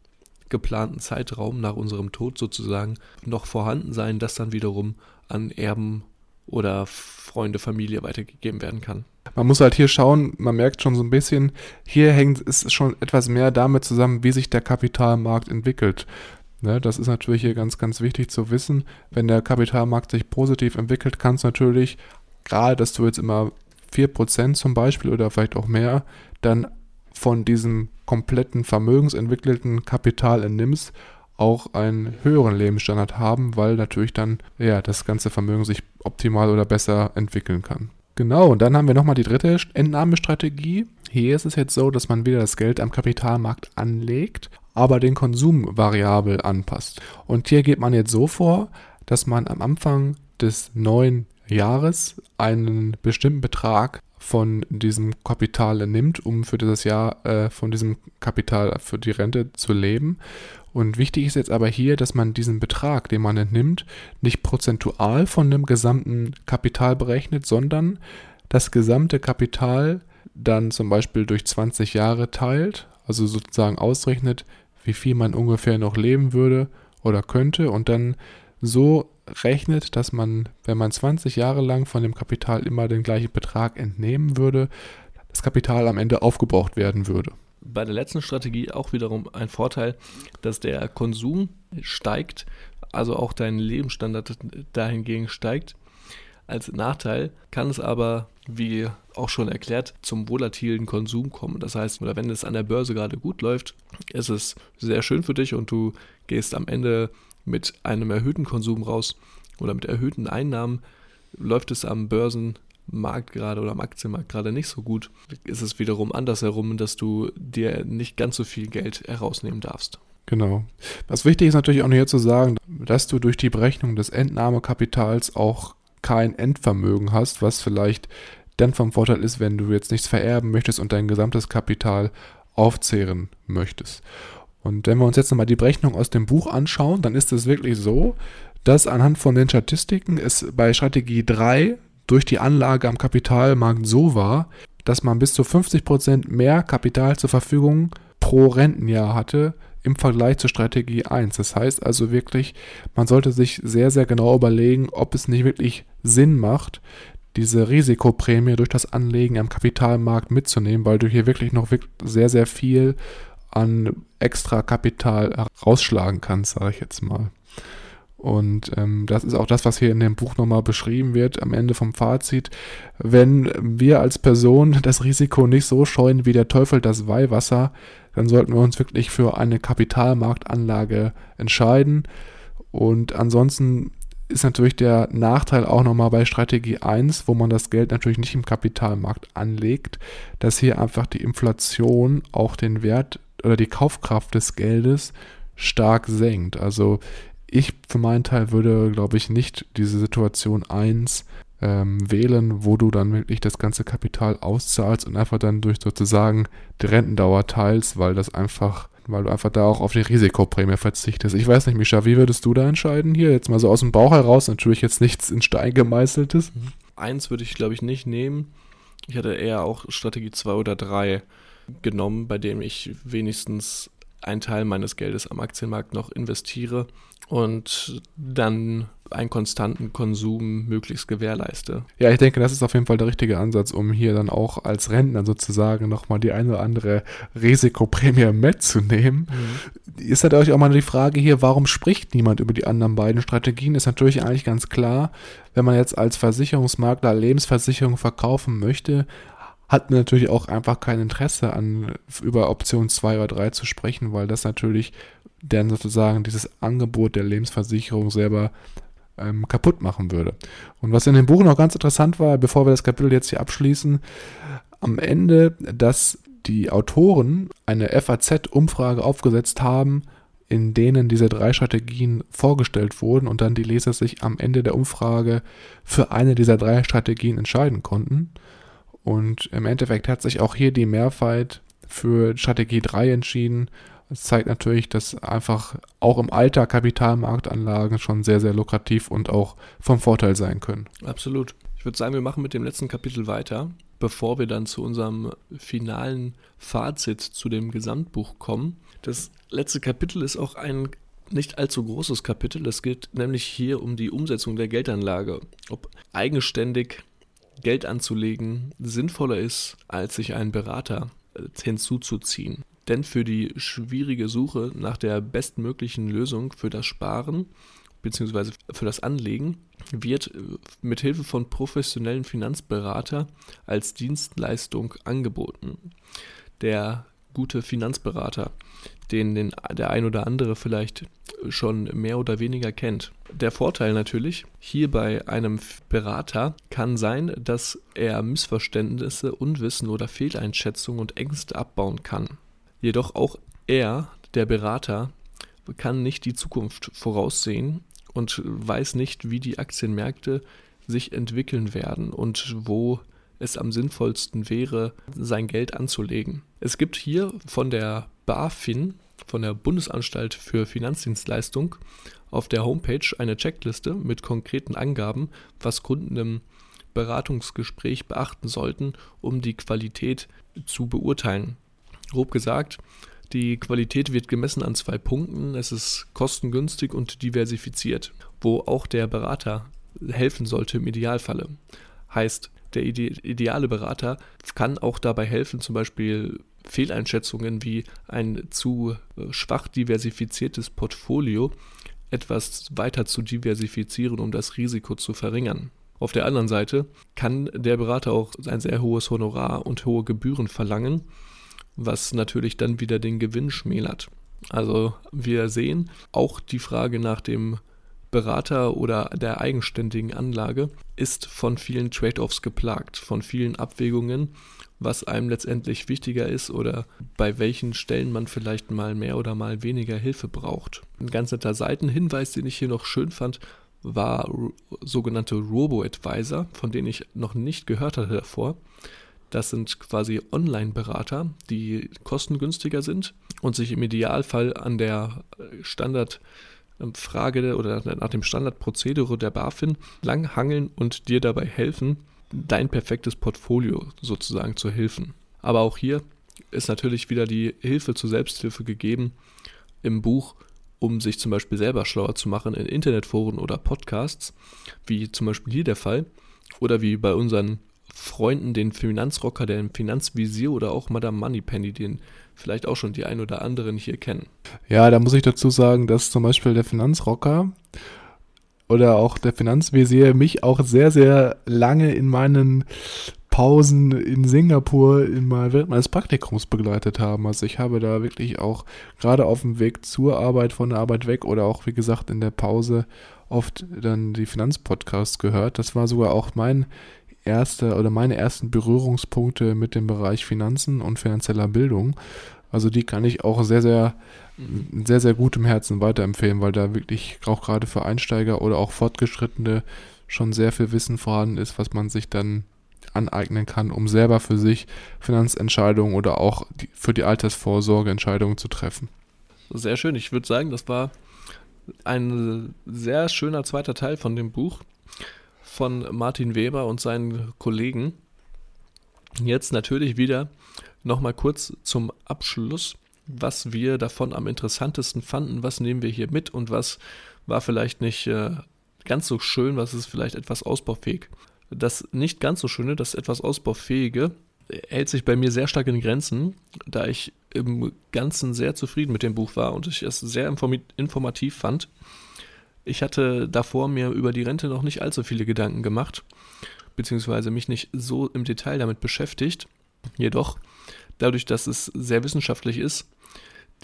geplanten Zeitraum, nach unserem Tod sozusagen, noch vorhanden sein, das dann wiederum an Erben oder Freunde, Familie weitergegeben werden kann. Man muss halt hier schauen, man merkt schon so ein bisschen, hier hängt es schon etwas mehr damit zusammen, wie sich der Kapitalmarkt entwickelt. Ne, das ist natürlich hier ganz, ganz wichtig zu wissen. Wenn der Kapitalmarkt sich positiv entwickelt, kann es natürlich, gerade dass du jetzt immer 4% zum Beispiel oder vielleicht auch mehr, dann von diesem kompletten vermögensentwickelten Kapital entnimmst, auch einen höheren Lebensstandard haben, weil natürlich dann ja, das ganze Vermögen sich optimal oder besser entwickeln kann. Genau, und dann haben wir nochmal die dritte Entnahmestrategie. Hier ist es jetzt so, dass man wieder das Geld am Kapitalmarkt anlegt, aber den Konsum variabel anpasst. Und hier geht man jetzt so vor, dass man am Anfang des neuen Jahres einen bestimmten Betrag von diesem Kapital nimmt, um für dieses Jahr äh, von diesem Kapital für die Rente zu leben. Und wichtig ist jetzt aber hier, dass man diesen Betrag, den man entnimmt, nicht prozentual von dem gesamten Kapital berechnet, sondern das gesamte Kapital dann zum Beispiel durch 20 Jahre teilt, also sozusagen ausrechnet, wie viel man ungefähr noch leben würde oder könnte und dann so rechnet, dass man, wenn man 20 Jahre lang von dem Kapital immer den gleichen Betrag entnehmen würde, das Kapital am Ende aufgebraucht werden würde. Bei der letzten Strategie auch wiederum ein Vorteil, dass der Konsum steigt, also auch dein Lebensstandard dahingegen steigt. Als Nachteil kann es aber, wie auch schon erklärt, zum volatilen Konsum kommen. Das heißt, oder wenn es an der Börse gerade gut läuft, ist es sehr schön für dich und du gehst am Ende mit einem erhöhten Konsum raus oder mit erhöhten Einnahmen, läuft es am Börsenmarkt gerade oder am Aktienmarkt gerade nicht so gut, ist es wiederum andersherum, dass du dir nicht ganz so viel Geld herausnehmen darfst. Genau. Was wichtig ist natürlich auch hier zu sagen, dass du durch die Berechnung des Entnahmekapitals auch kein Endvermögen hast, was vielleicht dann vom Vorteil ist, wenn du jetzt nichts vererben möchtest und dein gesamtes Kapital aufzehren möchtest. Und wenn wir uns jetzt nochmal die Berechnung aus dem Buch anschauen, dann ist es wirklich so, dass anhand von den Statistiken es bei Strategie 3 durch die Anlage am Kapitalmarkt so war, dass man bis zu 50% mehr Kapital zur Verfügung pro Rentenjahr hatte im Vergleich zur Strategie 1. Das heißt also wirklich, man sollte sich sehr, sehr genau überlegen, ob es nicht wirklich Sinn macht, diese Risikoprämie durch das Anlegen am Kapitalmarkt mitzunehmen, weil du hier wirklich noch sehr, sehr viel an extra Kapital rausschlagen kannst, sage ich jetzt mal. Und ähm, das ist auch das, was hier in dem Buch nochmal beschrieben wird, am Ende vom Fazit. Wenn wir als Person das Risiko nicht so scheuen wie der Teufel das Weihwasser, dann sollten wir uns wirklich für eine Kapitalmarktanlage entscheiden. Und ansonsten ist natürlich der Nachteil auch nochmal bei Strategie 1, wo man das Geld natürlich nicht im Kapitalmarkt anlegt, dass hier einfach die Inflation auch den Wert oder die Kaufkraft des Geldes stark senkt. Also ich für meinen Teil würde, glaube ich, nicht diese Situation 1 ähm, wählen, wo du dann wirklich das ganze Kapital auszahlst und einfach dann durch sozusagen die Rentendauer teilst, weil das einfach, weil du einfach da auch auf die Risikoprämie verzichtest. Ich weiß nicht, Mischa, wie würdest du da entscheiden hier? Jetzt mal so aus dem Bauch heraus, natürlich jetzt nichts in Stein gemeißeltes. Eins würde ich, glaube ich, nicht nehmen. Ich hatte eher auch Strategie 2 oder 3 genommen, bei dem ich wenigstens einen Teil meines Geldes am Aktienmarkt noch investiere und dann einen konstanten Konsum möglichst gewährleiste. Ja, ich denke, das ist auf jeden Fall der richtige Ansatz, um hier dann auch als Rentner sozusagen nochmal die eine oder andere Risikoprämie mitzunehmen. Mhm. Ist natürlich auch mal die Frage hier, warum spricht niemand über die anderen beiden Strategien? Ist natürlich eigentlich ganz klar, wenn man jetzt als Versicherungsmakler Lebensversicherung verkaufen möchte, hat natürlich auch einfach kein Interesse an über Option 2 oder 3 zu sprechen, weil das natürlich dann sozusagen dieses Angebot der Lebensversicherung selber ähm, kaputt machen würde. Und was in dem Buch noch ganz interessant war, bevor wir das Kapitel jetzt hier abschließen, am Ende, dass die Autoren eine FAZ-Umfrage aufgesetzt haben, in denen diese drei Strategien vorgestellt wurden und dann die Leser sich am Ende der Umfrage für eine dieser drei Strategien entscheiden konnten. Und im Endeffekt hat sich auch hier die Mehrheit für Strategie 3 entschieden. Das zeigt natürlich, dass einfach auch im Alter Kapitalmarktanlagen schon sehr, sehr lukrativ und auch vom Vorteil sein können. Absolut. Ich würde sagen, wir machen mit dem letzten Kapitel weiter, bevor wir dann zu unserem finalen Fazit zu dem Gesamtbuch kommen. Das letzte Kapitel ist auch ein nicht allzu großes Kapitel. Es geht nämlich hier um die Umsetzung der Geldanlage. Ob eigenständig Geld anzulegen sinnvoller ist, als sich einen Berater äh, hinzuzuziehen. Denn für die schwierige Suche nach der bestmöglichen Lösung für das Sparen bzw. für das Anlegen wird äh, mit Hilfe von professionellen Finanzberater als Dienstleistung angeboten. Der gute Finanzberater, den, den der ein oder andere vielleicht schon mehr oder weniger kennt. Der Vorteil natürlich hier bei einem Berater kann sein, dass er Missverständnisse, Unwissen oder Fehleinschätzungen und Ängste abbauen kann. Jedoch auch er, der Berater, kann nicht die Zukunft voraussehen und weiß nicht, wie die Aktienmärkte sich entwickeln werden und wo es am sinnvollsten wäre, sein Geld anzulegen. Es gibt hier von der BaFin, von der Bundesanstalt für Finanzdienstleistung, auf der Homepage eine Checkliste mit konkreten Angaben, was Kunden im Beratungsgespräch beachten sollten, um die Qualität zu beurteilen. Grob gesagt, die Qualität wird gemessen an zwei Punkten. Es ist kostengünstig und diversifiziert, wo auch der Berater helfen sollte im Idealfalle. Heißt, der ide ideale Berater kann auch dabei helfen, zum Beispiel Fehleinschätzungen wie ein zu äh, schwach diversifiziertes Portfolio etwas weiter zu diversifizieren, um das Risiko zu verringern. Auf der anderen Seite kann der Berater auch ein sehr hohes Honorar und hohe Gebühren verlangen, was natürlich dann wieder den Gewinn schmälert. Also wir sehen auch die Frage nach dem Berater oder der eigenständigen Anlage ist von vielen Trade-offs geplagt, von vielen Abwägungen, was einem letztendlich wichtiger ist oder bei welchen Stellen man vielleicht mal mehr oder mal weniger Hilfe braucht. Ein ganz netter Seitenhinweis, den ich hier noch schön fand, war sogenannte Robo-Advisor, von denen ich noch nicht gehört hatte davor. Das sind quasi Online-Berater, die kostengünstiger sind und sich im Idealfall an der Standard- ähm, Frage oder nach dem Standardprozedere der BaFin langhangeln und dir dabei helfen, dein perfektes Portfolio sozusagen zu helfen. Aber auch hier ist natürlich wieder die Hilfe zur Selbsthilfe gegeben im Buch, um sich zum Beispiel selber schlauer zu machen in Internetforen oder Podcasts, wie zum Beispiel hier der Fall, oder wie bei unseren Freunden, den Finanzrocker, der Finanzvisier oder auch Madame Moneypenny, den vielleicht auch schon die ein oder anderen hier kennen. Ja, da muss ich dazu sagen, dass zum Beispiel der Finanzrocker oder auch der Finanzvisier mich auch sehr, sehr lange in meinen Pausen in Singapur in mal während meines Praktikums begleitet haben. Also ich habe da wirklich auch gerade auf dem Weg zur Arbeit, von der Arbeit weg oder auch wie gesagt in der Pause oft dann die Finanzpodcasts gehört. Das war sogar auch mein erster oder meine ersten Berührungspunkte mit dem Bereich Finanzen und finanzieller Bildung. Also die kann ich auch sehr, sehr, sehr, sehr gut im Herzen weiterempfehlen, weil da wirklich auch gerade für Einsteiger oder auch Fortgeschrittene schon sehr viel Wissen vorhanden ist, was man sich dann aneignen kann, um selber für sich Finanzentscheidungen oder auch die, für die Altersvorsorge Entscheidungen zu treffen. Sehr schön. Ich würde sagen, das war ein sehr schöner zweiter Teil von dem Buch von Martin Weber und seinen Kollegen. Jetzt natürlich wieder nochmal kurz zum Abschluss, was wir davon am interessantesten fanden, was nehmen wir hier mit und was war vielleicht nicht äh, ganz so schön, was ist vielleicht etwas ausbaufähig. Das nicht ganz so schöne, das etwas ausbaufähige, hält sich bei mir sehr stark in Grenzen, da ich im Ganzen sehr zufrieden mit dem Buch war und ich es sehr informativ fand. Ich hatte davor mir über die Rente noch nicht allzu viele Gedanken gemacht, beziehungsweise mich nicht so im Detail damit beschäftigt. Jedoch dadurch, dass es sehr wissenschaftlich ist,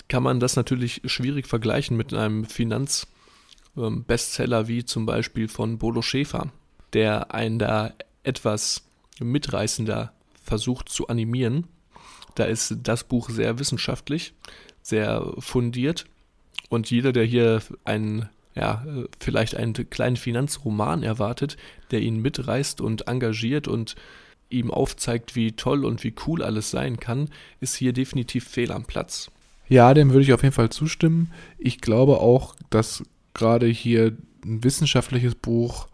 kann man das natürlich schwierig vergleichen mit einem Finanzbestseller ähm, wie zum Beispiel von Bodo Schäfer, der einen da etwas mitreißender versucht zu animieren. Da ist das Buch sehr wissenschaftlich, sehr fundiert und jeder, der hier einen ja, vielleicht einen kleinen Finanzroman erwartet, der ihn mitreißt und engagiert und ihm aufzeigt, wie toll und wie cool alles sein kann, ist hier definitiv fehl am Platz. Ja, dem würde ich auf jeden Fall zustimmen. Ich glaube auch, dass gerade hier ein wissenschaftliches Buch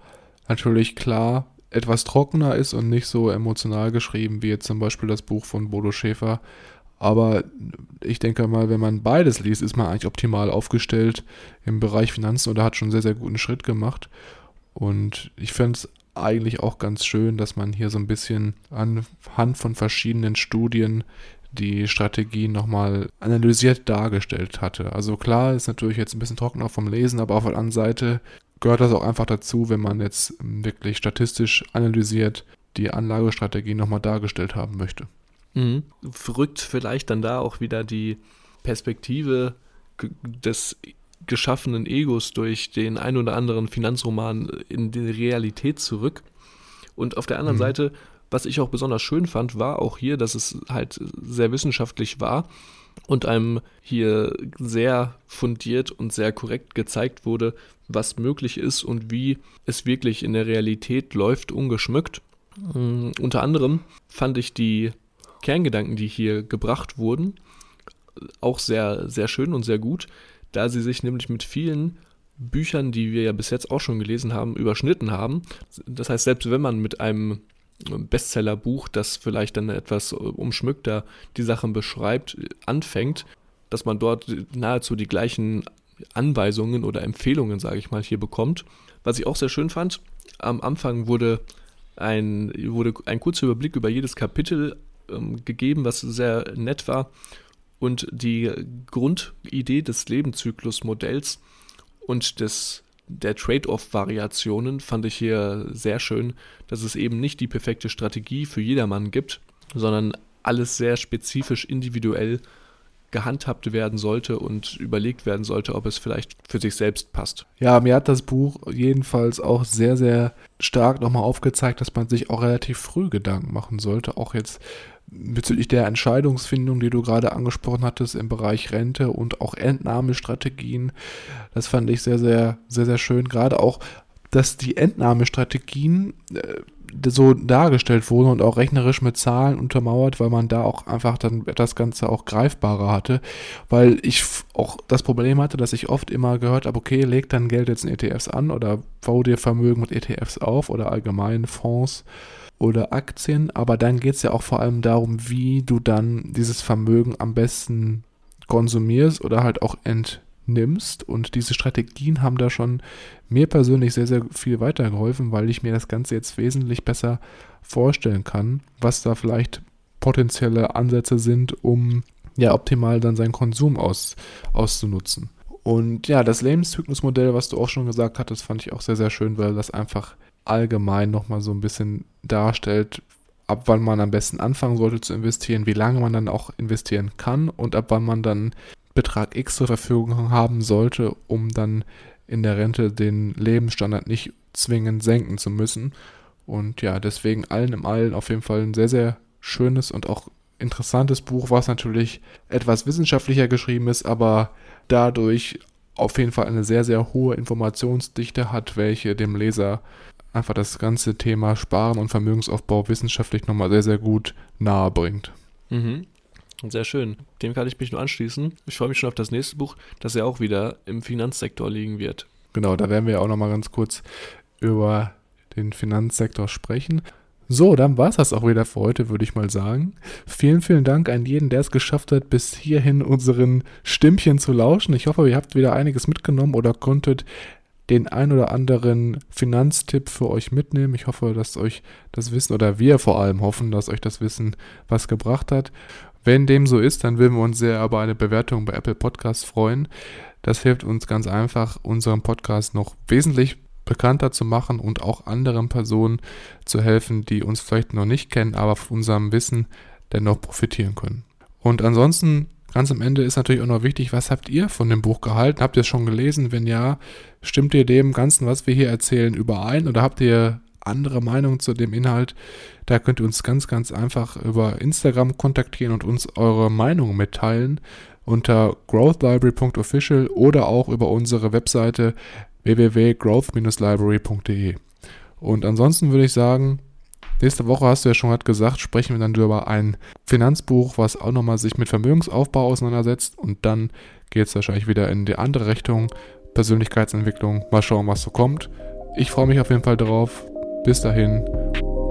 natürlich klar etwas trockener ist und nicht so emotional geschrieben wie jetzt zum Beispiel das Buch von Bodo Schäfer. Aber ich denke mal, wenn man beides liest, ist man eigentlich optimal aufgestellt im Bereich Finanzen oder hat schon einen sehr, sehr guten Schritt gemacht. Und ich finde es eigentlich auch ganz schön, dass man hier so ein bisschen anhand von verschiedenen Studien die Strategie nochmal analysiert dargestellt hatte. Also klar, ist natürlich jetzt ein bisschen trockener vom Lesen, aber auf der anderen Seite gehört das auch einfach dazu, wenn man jetzt wirklich statistisch analysiert die Anlagestrategie nochmal dargestellt haben möchte. Mhm. Rückt vielleicht dann da auch wieder die Perspektive des geschaffenen Egos durch den ein oder anderen Finanzroman in die Realität zurück. Und auf der anderen mhm. Seite was ich auch besonders schön fand, war auch hier, dass es halt sehr wissenschaftlich war und einem hier sehr fundiert und sehr korrekt gezeigt wurde, was möglich ist und wie es wirklich in der Realität läuft, ungeschmückt. Mhm, unter anderem fand ich die Kerngedanken, die hier gebracht wurden, auch sehr, sehr schön und sehr gut, da sie sich nämlich mit vielen Büchern, die wir ja bis jetzt auch schon gelesen haben, überschnitten haben. Das heißt, selbst wenn man mit einem Bestsellerbuch, das vielleicht dann etwas umschmückter die Sachen beschreibt, anfängt, dass man dort nahezu die gleichen Anweisungen oder Empfehlungen, sage ich mal, hier bekommt. Was ich auch sehr schön fand, am Anfang wurde ein, wurde ein kurzer Überblick über jedes Kapitel ähm, gegeben, was sehr nett war. Und die Grundidee des Lebenszyklusmodells und des der Trade-off-Variationen fand ich hier sehr schön, dass es eben nicht die perfekte Strategie für jedermann gibt, sondern alles sehr spezifisch individuell gehandhabt werden sollte und überlegt werden sollte, ob es vielleicht für sich selbst passt. Ja, mir hat das Buch jedenfalls auch sehr, sehr stark nochmal aufgezeigt, dass man sich auch relativ früh Gedanken machen sollte, auch jetzt bezüglich der Entscheidungsfindung, die du gerade angesprochen hattest im Bereich Rente und auch Entnahmestrategien. Das fand ich sehr, sehr, sehr, sehr schön. Gerade auch, dass die Entnahmestrategien äh, so dargestellt wurden und auch rechnerisch mit Zahlen untermauert, weil man da auch einfach dann das Ganze auch greifbarer hatte. Weil ich auch das Problem hatte, dass ich oft immer gehört habe, okay, leg dann Geld jetzt in ETFs an oder bau dir Vermögen mit ETFs auf oder allgemein Fonds oder Aktien, aber dann geht es ja auch vor allem darum, wie du dann dieses Vermögen am besten konsumierst oder halt auch entnimmst. Und diese Strategien haben da schon mir persönlich sehr, sehr viel weitergeholfen, weil ich mir das Ganze jetzt wesentlich besser vorstellen kann, was da vielleicht potenzielle Ansätze sind, um ja optimal dann seinen Konsum aus, auszunutzen. Und ja, das Lebenszyklusmodell, was du auch schon gesagt hattest, fand ich auch sehr, sehr schön, weil das einfach allgemein nochmal so ein bisschen darstellt, ab wann man am besten anfangen sollte zu investieren, wie lange man dann auch investieren kann und ab wann man dann Betrag X zur Verfügung haben sollte, um dann in der Rente den Lebensstandard nicht zwingend senken zu müssen. Und ja, deswegen allen im Allen auf jeden Fall ein sehr, sehr schönes und auch interessantes Buch, was natürlich etwas wissenschaftlicher geschrieben ist, aber dadurch auf jeden Fall eine sehr, sehr hohe Informationsdichte hat, welche dem Leser einfach das ganze Thema Sparen und Vermögensaufbau wissenschaftlich nochmal sehr, sehr gut nahe bringt. Mhm. Sehr schön. Dem kann ich mich nur anschließen. Ich freue mich schon auf das nächste Buch, das ja auch wieder im Finanzsektor liegen wird. Genau, da werden wir ja auch nochmal ganz kurz über den Finanzsektor sprechen. So, dann war es das auch wieder für heute, würde ich mal sagen. Vielen, vielen Dank an jeden, der es geschafft hat, bis hierhin unseren Stimmchen zu lauschen. Ich hoffe, ihr habt wieder einiges mitgenommen oder konntet den ein oder anderen Finanztipp für euch mitnehmen. Ich hoffe, dass euch das Wissen oder wir vor allem hoffen, dass euch das Wissen was gebracht hat. Wenn dem so ist, dann würden wir uns sehr über eine Bewertung bei Apple Podcasts freuen. Das hilft uns ganz einfach, unseren Podcast noch wesentlich bekannter zu machen und auch anderen Personen zu helfen, die uns vielleicht noch nicht kennen, aber von unserem Wissen dennoch profitieren können. Und ansonsten Ganz am Ende ist natürlich auch noch wichtig, was habt ihr von dem Buch gehalten? Habt ihr es schon gelesen? Wenn ja, stimmt ihr dem Ganzen, was wir hier erzählen, überein oder habt ihr andere Meinungen zu dem Inhalt? Da könnt ihr uns ganz, ganz einfach über Instagram kontaktieren und uns eure Meinung mitteilen unter growthlibrary.official oder auch über unsere Webseite www.growth-library.de. Und ansonsten würde ich sagen, Nächste Woche hast du ja schon gesagt, sprechen wir dann über ein Finanzbuch, was auch nochmal sich mit Vermögensaufbau auseinandersetzt. Und dann geht es wahrscheinlich wieder in die andere Richtung. Persönlichkeitsentwicklung. Mal schauen, was so kommt. Ich freue mich auf jeden Fall drauf. Bis dahin.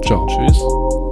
Ciao. Tschüss.